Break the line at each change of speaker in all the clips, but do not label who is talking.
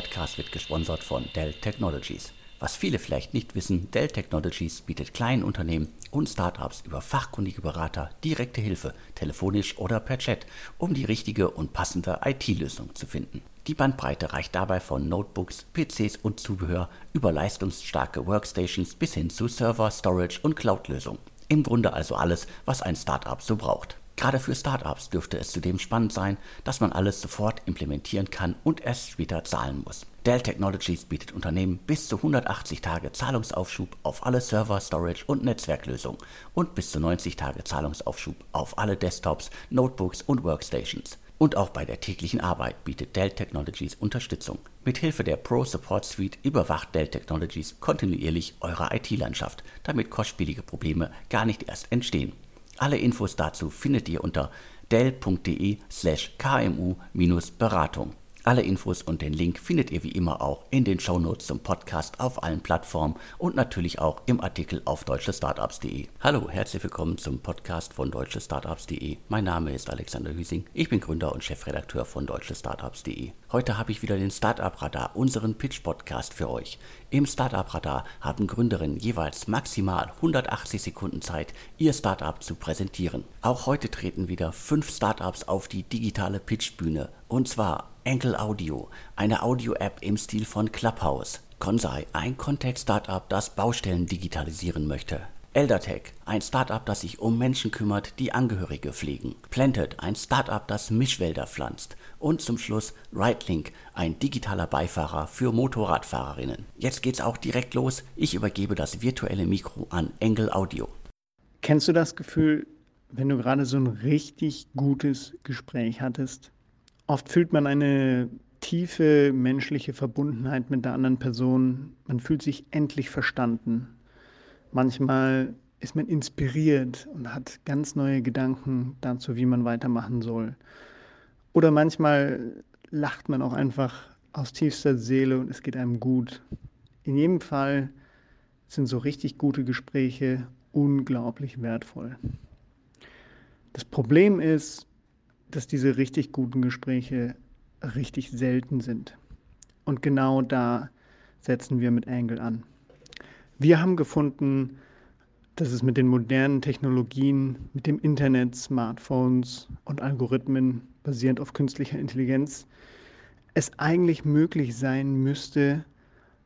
Podcast wird gesponsert von Dell Technologies. Was viele vielleicht nicht wissen, Dell Technologies bietet kleinen Unternehmen und Startups über fachkundige Berater direkte Hilfe, telefonisch oder per Chat, um die richtige und passende IT-Lösung zu finden. Die Bandbreite reicht dabei von Notebooks, PCs und Zubehör über leistungsstarke Workstations bis hin zu Server, Storage und Cloud-Lösungen. Im Grunde also alles, was ein Startup so braucht. Gerade für Startups dürfte es zudem spannend sein, dass man alles sofort implementieren kann und erst später zahlen muss. Dell Technologies bietet Unternehmen bis zu 180 Tage Zahlungsaufschub auf alle Server, Storage und Netzwerklösungen und bis zu 90 Tage Zahlungsaufschub auf alle Desktops, Notebooks und Workstations. Und auch bei der täglichen Arbeit bietet Dell Technologies Unterstützung. Mit Hilfe der Pro Support Suite überwacht Dell Technologies kontinuierlich eure IT-Landschaft, damit kostspielige Probleme gar nicht erst entstehen. Alle Infos dazu findet ihr unter dell.de slash kmu-beratung. Alle Infos und den Link findet ihr wie immer auch in den Shownotes zum Podcast auf allen Plattformen und natürlich auch im Artikel auf deutschestartups.de. Hallo, herzlich willkommen zum Podcast von deutschestartups.de. Mein Name ist Alexander Hüsing, ich bin Gründer und Chefredakteur von deutschestartups.de. Heute habe ich wieder den Startup Radar, unseren Pitch Podcast für euch. Im Startup Radar haben Gründerinnen jeweils maximal 180 Sekunden Zeit, ihr Startup zu präsentieren. Auch heute treten wieder fünf Startups auf die digitale Pitchbühne und zwar Enkel Audio, eine Audio-App im Stil von Clubhouse. Consai, ein Contact-Startup, das Baustellen digitalisieren möchte. Eldertech, ein Startup, das sich um Menschen kümmert, die Angehörige pflegen. Planted, ein Startup, das Mischwälder pflanzt. Und zum Schluss RideLink, ein digitaler Beifahrer für Motorradfahrerinnen. Jetzt geht's auch direkt los. Ich übergebe das virtuelle Mikro an Engel Audio.
Kennst du das Gefühl, wenn du gerade so ein richtig gutes Gespräch hattest Oft fühlt man eine tiefe menschliche Verbundenheit mit der anderen Person. Man fühlt sich endlich verstanden. Manchmal ist man inspiriert und hat ganz neue Gedanken dazu, wie man weitermachen soll. Oder manchmal lacht man auch einfach aus tiefster Seele und es geht einem gut. In jedem Fall sind so richtig gute Gespräche unglaublich wertvoll. Das Problem ist, dass diese richtig guten Gespräche richtig selten sind. Und genau da setzen wir mit Angle an. Wir haben gefunden, dass es mit den modernen Technologien, mit dem Internet, Smartphones und Algorithmen basierend auf künstlicher Intelligenz, es eigentlich möglich sein müsste,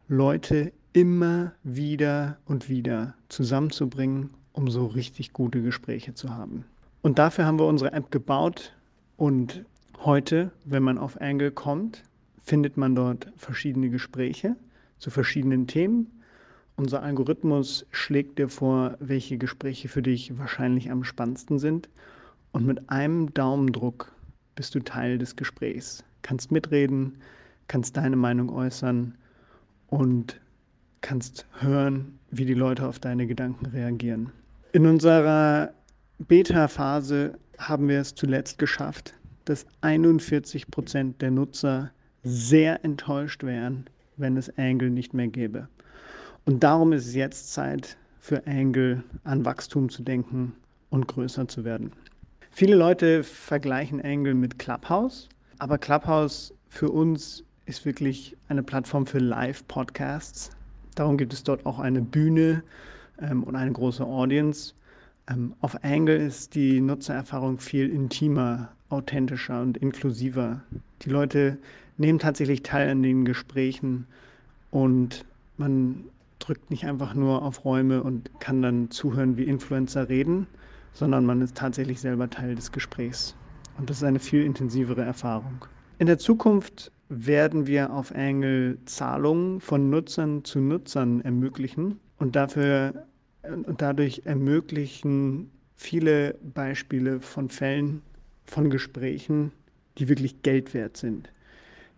Leute immer wieder und wieder zusammenzubringen, um so richtig gute Gespräche zu haben. Und dafür haben wir unsere App gebaut, und heute, wenn man auf Angle kommt, findet man dort verschiedene Gespräche zu verschiedenen Themen. Unser Algorithmus schlägt dir vor, welche Gespräche für dich wahrscheinlich am spannendsten sind. Und mit einem Daumendruck bist du Teil des Gesprächs, kannst mitreden, kannst deine Meinung äußern und kannst hören, wie die Leute auf deine Gedanken reagieren. In unserer Beta-Phase haben wir es zuletzt geschafft, dass 41 Prozent der Nutzer sehr enttäuscht wären, wenn es Angle nicht mehr gäbe. Und darum ist es jetzt Zeit für Angle an Wachstum zu denken und größer zu werden. Viele Leute vergleichen Angle mit Clubhouse, aber Clubhouse für uns ist wirklich eine Plattform für Live-Podcasts. Darum gibt es dort auch eine Bühne ähm, und eine große Audience. Ähm, auf Angle ist die Nutzererfahrung viel intimer, authentischer und inklusiver. Die Leute nehmen tatsächlich teil an den Gesprächen und man drückt nicht einfach nur auf Räume und kann dann zuhören, wie Influencer reden, sondern man ist tatsächlich selber Teil des Gesprächs. Und das ist eine viel intensivere Erfahrung. In der Zukunft werden wir auf Angle Zahlungen von Nutzern zu Nutzern ermöglichen und dafür und dadurch ermöglichen viele Beispiele von Fällen, von Gesprächen, die wirklich Geld wert sind.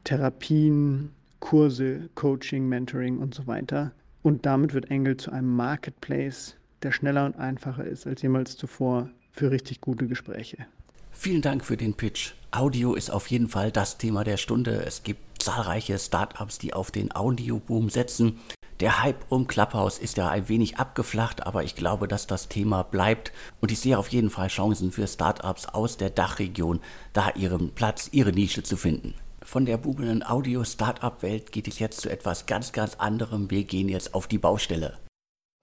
Therapien, Kurse, Coaching, Mentoring und so weiter. Und damit wird Engel zu einem Marketplace, der schneller und einfacher ist als jemals zuvor für richtig gute Gespräche.
Vielen Dank für den Pitch. Audio ist auf jeden Fall das Thema der Stunde. Es gibt zahlreiche Startups, die auf den Audioboom setzen. Der Hype um Clubhouse ist ja ein wenig abgeflacht, aber ich glaube, dass das Thema bleibt und ich sehe auf jeden Fall Chancen für Startups aus der Dachregion, da ihren Platz, ihre Nische zu finden. Von der bubelnden Audio-Startup-Welt geht es jetzt zu etwas ganz, ganz anderem. Wir gehen jetzt auf die Baustelle.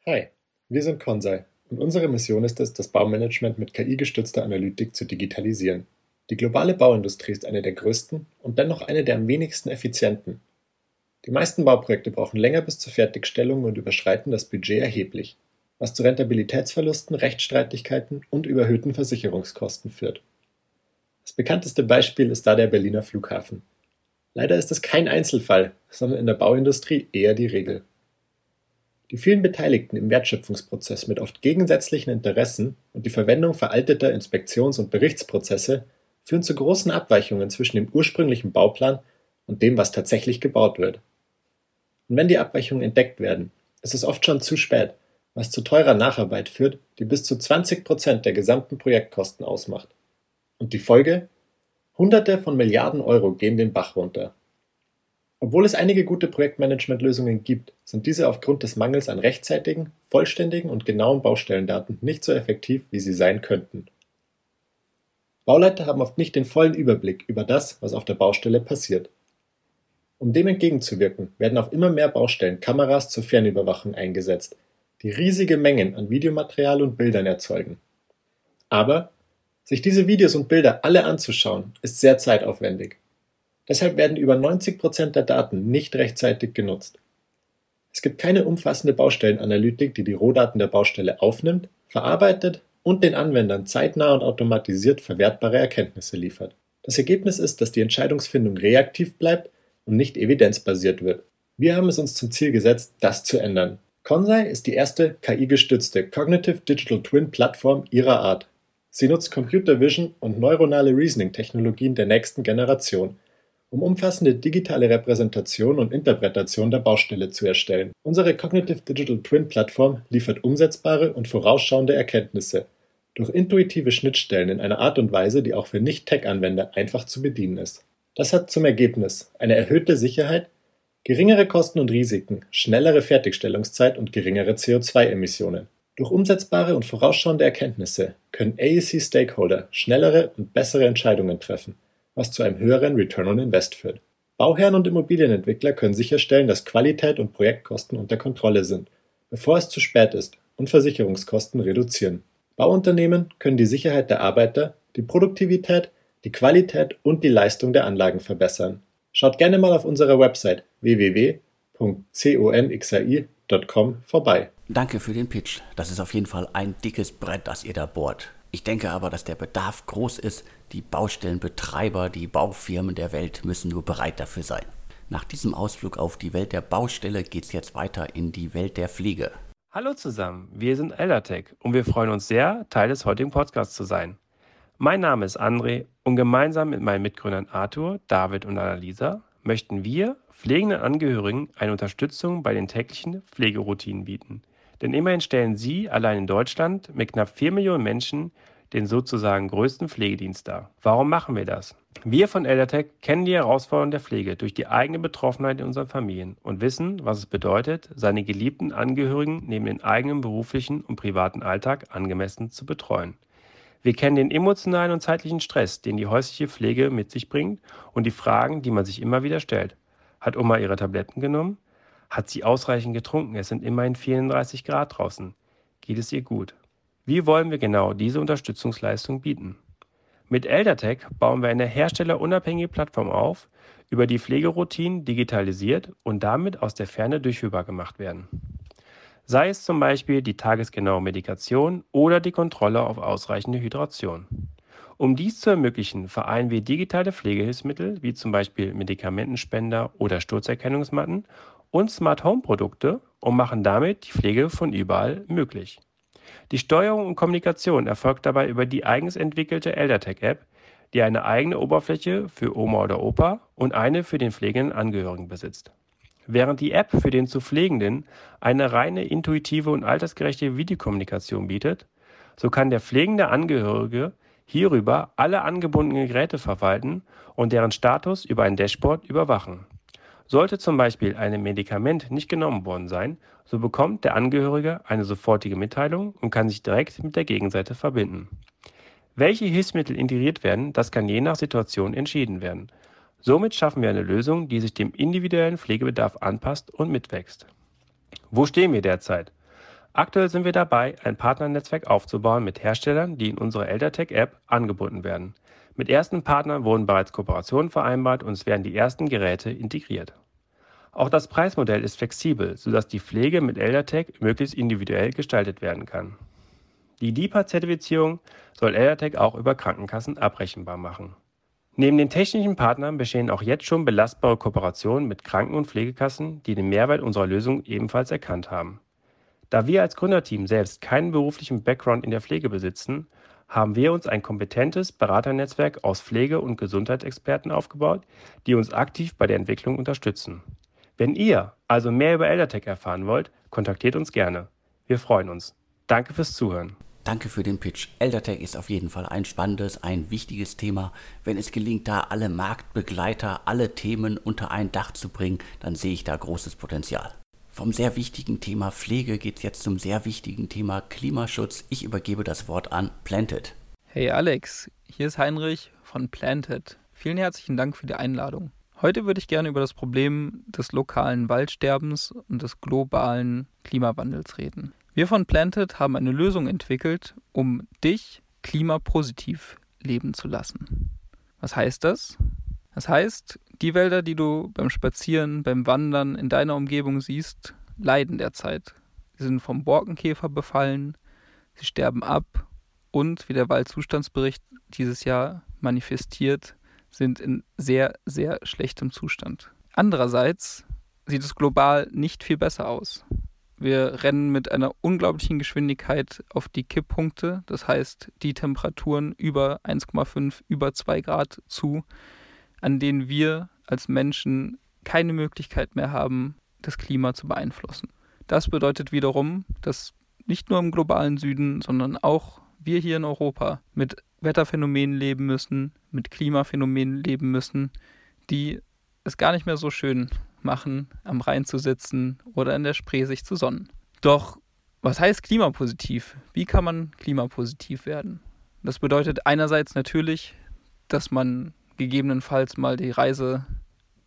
Hi, wir sind Consai und unsere Mission ist es, das Baumanagement mit KI-gestützter Analytik zu digitalisieren. Die globale Bauindustrie ist eine der größten und dennoch eine der am wenigsten effizienten. Die meisten Bauprojekte brauchen länger bis zur Fertigstellung und überschreiten das Budget erheblich, was zu Rentabilitätsverlusten, Rechtsstreitigkeiten und überhöhten Versicherungskosten führt. Das bekannteste Beispiel ist da der Berliner Flughafen. Leider ist es kein Einzelfall, sondern in der Bauindustrie eher die Regel. Die vielen Beteiligten im Wertschöpfungsprozess mit oft gegensätzlichen Interessen und die Verwendung veralteter Inspektions- und Berichtsprozesse führen zu großen Abweichungen zwischen dem ursprünglichen Bauplan und dem, was tatsächlich gebaut wird. Und wenn die Abweichungen entdeckt werden, ist es oft schon zu spät, was zu teurer Nacharbeit führt, die bis zu 20 Prozent der gesamten Projektkosten ausmacht. Und die Folge? Hunderte von Milliarden Euro gehen den Bach runter. Obwohl es einige gute Projektmanagementlösungen gibt, sind diese aufgrund des Mangels an rechtzeitigen, vollständigen und genauen Baustellendaten nicht so effektiv, wie sie sein könnten. Bauleiter haben oft nicht den vollen Überblick über das, was auf der Baustelle passiert. Um dem entgegenzuwirken, werden auf immer mehr Baustellen Kameras zur Fernüberwachung eingesetzt, die riesige Mengen an Videomaterial und Bildern erzeugen. Aber sich diese Videos und Bilder alle anzuschauen, ist sehr zeitaufwendig. Deshalb werden über 90 Prozent der Daten nicht rechtzeitig genutzt. Es gibt keine umfassende Baustellenanalytik, die die Rohdaten der Baustelle aufnimmt, verarbeitet und den Anwendern zeitnah und automatisiert verwertbare Erkenntnisse liefert. Das Ergebnis ist, dass die Entscheidungsfindung reaktiv bleibt und nicht evidenzbasiert wird. Wir haben es uns zum Ziel gesetzt, das zu ändern. Consai ist die erste KI-gestützte Cognitive Digital Twin Plattform ihrer Art. Sie nutzt Computer Vision und neuronale Reasoning-Technologien der nächsten Generation, um umfassende digitale Repräsentation und Interpretation der Baustelle zu erstellen. Unsere Cognitive Digital Twin Plattform liefert umsetzbare und vorausschauende Erkenntnisse durch intuitive Schnittstellen in einer Art und Weise, die auch für Nicht-Tech-Anwender einfach zu bedienen ist. Das hat zum Ergebnis eine erhöhte Sicherheit, geringere Kosten und Risiken, schnellere Fertigstellungszeit und geringere CO2-Emissionen. Durch umsetzbare und vorausschauende Erkenntnisse können AEC-Stakeholder schnellere und bessere Entscheidungen treffen, was zu einem höheren Return on Invest führt. Bauherren und Immobilienentwickler können sicherstellen, dass Qualität und Projektkosten unter Kontrolle sind, bevor es zu spät ist, und Versicherungskosten reduzieren. Bauunternehmen können die Sicherheit der Arbeiter, die Produktivität, die Qualität und die Leistung der Anlagen verbessern. Schaut gerne mal auf unserer Website www.conxai.com vorbei.
Danke für den Pitch. Das ist auf jeden Fall ein dickes Brett, das ihr da bohrt. Ich denke aber, dass der Bedarf groß ist. Die Baustellenbetreiber, die Baufirmen der Welt müssen nur bereit dafür sein. Nach diesem Ausflug auf die Welt der Baustelle geht es jetzt weiter in die Welt der Pflege.
Hallo zusammen, wir sind Eldertech und wir freuen uns sehr, Teil des heutigen Podcasts zu sein. Mein Name ist André und gemeinsam mit meinen Mitgründern Arthur, David und Annalisa möchten wir pflegenden Angehörigen eine Unterstützung bei den täglichen Pflegeroutinen bieten. Denn immerhin stellen sie allein in Deutschland mit knapp 4 Millionen Menschen den sozusagen größten Pflegedienst dar. Warum machen wir das? Wir von Eldertech kennen die Herausforderungen der Pflege durch die eigene Betroffenheit in unseren Familien und wissen, was es bedeutet, seine geliebten Angehörigen neben dem eigenen beruflichen und privaten Alltag angemessen zu betreuen. Wir kennen den emotionalen und zeitlichen Stress, den die häusliche Pflege mit sich bringt und die Fragen, die man sich immer wieder stellt. Hat Oma ihre Tabletten genommen? Hat sie ausreichend getrunken? Es sind immerhin 34 Grad draußen. Geht es ihr gut? Wie wollen wir genau diese Unterstützungsleistung bieten? Mit Eldertech bauen wir eine herstellerunabhängige Plattform auf, über die Pflegeroutinen digitalisiert und damit aus der Ferne durchführbar gemacht werden sei es zum Beispiel die tagesgenaue Medikation oder die Kontrolle auf ausreichende Hydration. Um dies zu ermöglichen, vereinen wir digitale Pflegehilfsmittel wie zum Beispiel Medikamentenspender oder Sturzerkennungsmatten und Smart Home Produkte und machen damit die Pflege von überall möglich. Die Steuerung und Kommunikation erfolgt dabei über die eigens entwickelte ElderTech-App, die eine eigene Oberfläche für Oma oder Opa und eine für den pflegenden Angehörigen besitzt. Während die App für den zu Pflegenden eine reine intuitive und altersgerechte Videokommunikation bietet, so kann der pflegende Angehörige hierüber alle angebundenen Geräte verwalten und deren Status über ein Dashboard überwachen. Sollte zum Beispiel ein Medikament nicht genommen worden sein, so bekommt der Angehörige eine sofortige Mitteilung und kann sich direkt mit der Gegenseite verbinden. Welche Hilfsmittel integriert werden, das kann je nach Situation entschieden werden. Somit schaffen wir eine Lösung, die sich dem individuellen Pflegebedarf anpasst und mitwächst. Wo stehen wir derzeit? Aktuell sind wir dabei, ein Partnernetzwerk aufzubauen mit Herstellern, die in unsere ElderTech-App angebunden werden. Mit ersten Partnern wurden bereits Kooperationen vereinbart und es werden die ersten Geräte integriert. Auch das Preismodell ist flexibel, sodass die Pflege mit ElderTech möglichst individuell gestaltet werden kann. Die DIPA-Zertifizierung soll ElderTech auch über Krankenkassen abrechenbar machen. Neben den technischen Partnern bestehen auch jetzt schon belastbare Kooperationen mit Kranken- und Pflegekassen, die den Mehrwert unserer Lösung ebenfalls erkannt haben. Da wir als Gründerteam selbst keinen beruflichen Background in der Pflege besitzen, haben wir uns ein kompetentes Beraternetzwerk aus Pflege- und Gesundheitsexperten aufgebaut, die uns aktiv bei der Entwicklung unterstützen. Wenn ihr also mehr über Eldertech erfahren wollt, kontaktiert uns gerne. Wir freuen uns. Danke fürs Zuhören.
Danke für den Pitch. ElderTech ist auf jeden Fall ein spannendes, ein wichtiges Thema. Wenn es gelingt, da alle Marktbegleiter, alle Themen unter ein Dach zu bringen, dann sehe ich da großes Potenzial. Vom sehr wichtigen Thema Pflege geht es jetzt zum sehr wichtigen Thema Klimaschutz. Ich übergebe das Wort an Planted.
Hey Alex, hier ist Heinrich von Planted. Vielen herzlichen Dank für die Einladung. Heute würde ich gerne über das Problem des lokalen Waldsterbens und des globalen Klimawandels reden. Wir von Planted haben eine Lösung entwickelt, um dich klimapositiv leben zu lassen. Was heißt das? Das heißt, die Wälder, die du beim Spazieren, beim Wandern in deiner Umgebung siehst, leiden derzeit. Sie sind vom Borkenkäfer befallen, sie sterben ab und, wie der Waldzustandsbericht dieses Jahr manifestiert, sind in sehr, sehr schlechtem Zustand. Andererseits sieht es global nicht viel besser aus. Wir rennen mit einer unglaublichen Geschwindigkeit auf die Kipppunkte, das heißt die Temperaturen über 1,5, über 2 Grad zu, an denen wir als Menschen keine Möglichkeit mehr haben, das Klima zu beeinflussen. Das bedeutet wiederum, dass nicht nur im globalen Süden, sondern auch wir hier in Europa mit Wetterphänomenen leben müssen, mit Klimaphänomenen leben müssen, die es gar nicht mehr so schön machen, am Rhein zu sitzen oder in der Spree sich zu sonnen. Doch was heißt klimapositiv? Wie kann man klimapositiv werden? Das bedeutet einerseits natürlich, dass man gegebenenfalls mal die Reise,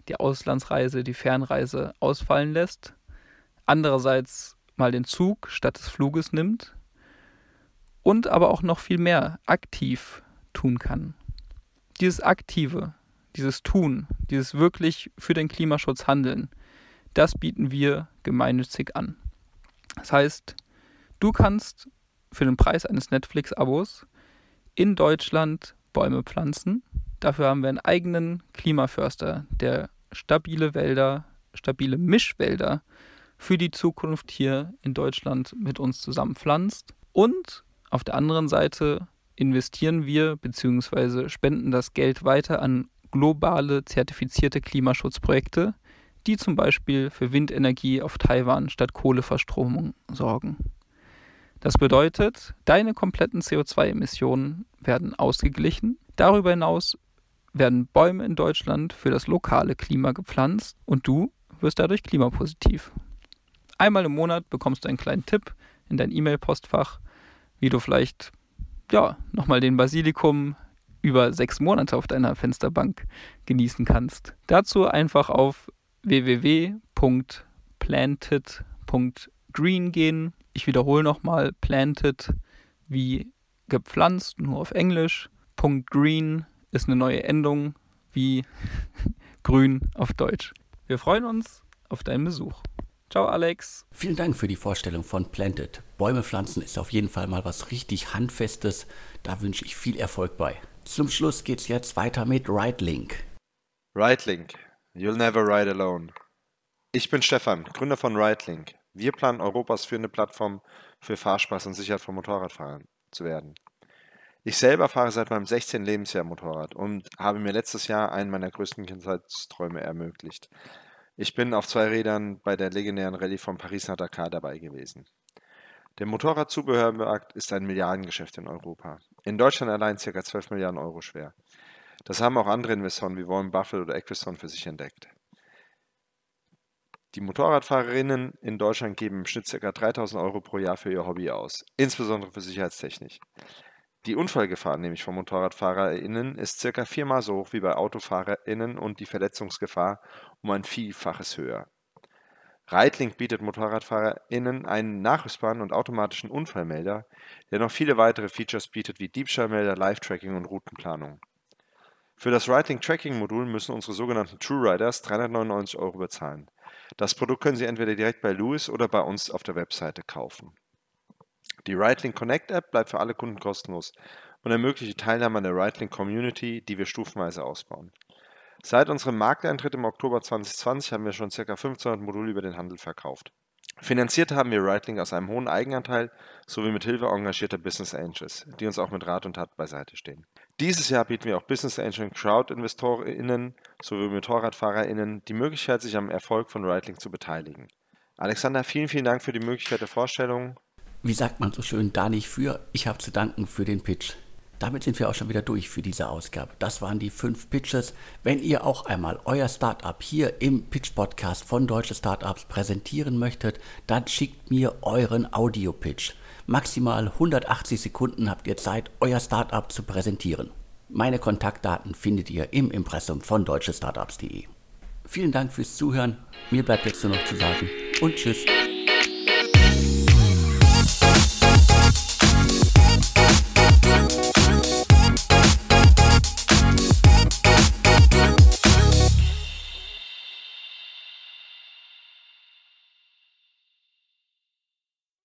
die Auslandsreise, die Fernreise ausfallen lässt. Andererseits mal den Zug statt des Fluges nimmt. Und aber auch noch viel mehr aktiv tun kann. Dieses Aktive, dieses Tun, dieses wirklich für den Klimaschutz handeln, das bieten wir gemeinnützig an. Das heißt, du kannst für den Preis eines Netflix-Abos in Deutschland Bäume pflanzen. Dafür haben wir einen eigenen Klimaförster, der stabile Wälder, stabile Mischwälder für die Zukunft hier in Deutschland mit uns zusammen pflanzt. Und auf der anderen Seite investieren wir bzw. spenden das Geld weiter an globale zertifizierte Klimaschutzprojekte, die zum Beispiel für Windenergie auf Taiwan statt Kohleverstromung sorgen. Das bedeutet, deine kompletten CO2-Emissionen werden ausgeglichen. Darüber hinaus werden Bäume in Deutschland für das lokale Klima gepflanzt und du wirst dadurch klimapositiv. Einmal im Monat bekommst du einen kleinen Tipp in dein E-Mail-Postfach, wie du vielleicht ja, nochmal den Basilikum über sechs Monate auf deiner Fensterbank genießen kannst. Dazu einfach auf www.planted.green gehen. Ich wiederhole nochmal, planted wie gepflanzt, nur auf Englisch. .green ist eine neue Endung wie grün auf Deutsch. Wir freuen uns auf deinen Besuch. Ciao, Alex.
Vielen Dank für die Vorstellung von Planted. Bäume pflanzen ist auf jeden Fall mal was richtig Handfestes. Da wünsche ich viel Erfolg bei. Zum Schluss geht's jetzt weiter mit RideLink.
RideLink. You'll never ride alone. Ich bin Stefan, Gründer von RideLink. Wir planen Europas führende Plattform für Fahrspaß und Sicherheit von Motorradfahrern zu werden. Ich selber fahre seit meinem 16. Lebensjahr Motorrad und habe mir letztes Jahr einen meiner größten Kindheitsträume ermöglicht. Ich bin auf zwei Rädern bei der legendären Rallye von Paris nach Dakar dabei gewesen. Der Motorradzubehörmarkt ist ein Milliardengeschäft in Europa. In Deutschland allein ca. 12 Milliarden Euro schwer. Das haben auch andere Investoren wie Warren Buffett oder Equistone für sich entdeckt. Die Motorradfahrerinnen in Deutschland geben im Schnitt ca. 3000 Euro pro Jahr für ihr Hobby aus, insbesondere für Sicherheitstechnik. Die Unfallgefahr nämlich von MotorradfahrerInnen ist circa viermal so hoch wie bei AutofahrerInnen und die Verletzungsgefahr um ein Vielfaches höher. Reitlink bietet MotorradfahrerInnen einen nachrüstbaren und automatischen Unfallmelder, der noch viele weitere Features bietet wie Diebstahlmelder, Live-Tracking und Routenplanung. Für das Reitlink Tracking Modul müssen unsere sogenannten True Riders 399 Euro bezahlen. Das Produkt können Sie entweder direkt bei Lewis oder bei uns auf der Webseite kaufen. Die Rightlink Connect App bleibt für alle Kunden kostenlos und ermöglicht die Teilnahme an der Rightlink Community, die wir stufenweise ausbauen. Seit unserem Markteintritt im Oktober 2020 haben wir schon ca. 1500 Module über den Handel verkauft. Finanziert haben wir Rightlink aus einem hohen Eigenanteil sowie mit Hilfe engagierter Business Angels, die uns auch mit Rat und Tat beiseite stehen. Dieses Jahr bieten wir auch Business Angel und Crowd-InvestorInnen sowie MotorradfahrerInnen die Möglichkeit, sich am Erfolg von Rightlink zu beteiligen. Alexander, vielen, vielen Dank für die Möglichkeit der Vorstellung
wie sagt man so schön, da nicht für. Ich habe zu danken für den Pitch. Damit sind wir auch schon wieder durch für diese Ausgabe. Das waren die fünf Pitches. Wenn ihr auch einmal euer Startup hier im Pitch-Podcast von Deutsche Startups präsentieren möchtet, dann schickt mir euren Audio-Pitch. Maximal 180 Sekunden habt ihr Zeit, euer Startup zu präsentieren. Meine Kontaktdaten findet ihr im Impressum von deutschestartups.de. Vielen Dank fürs Zuhören. Mir bleibt jetzt nur noch zu sagen und tschüss.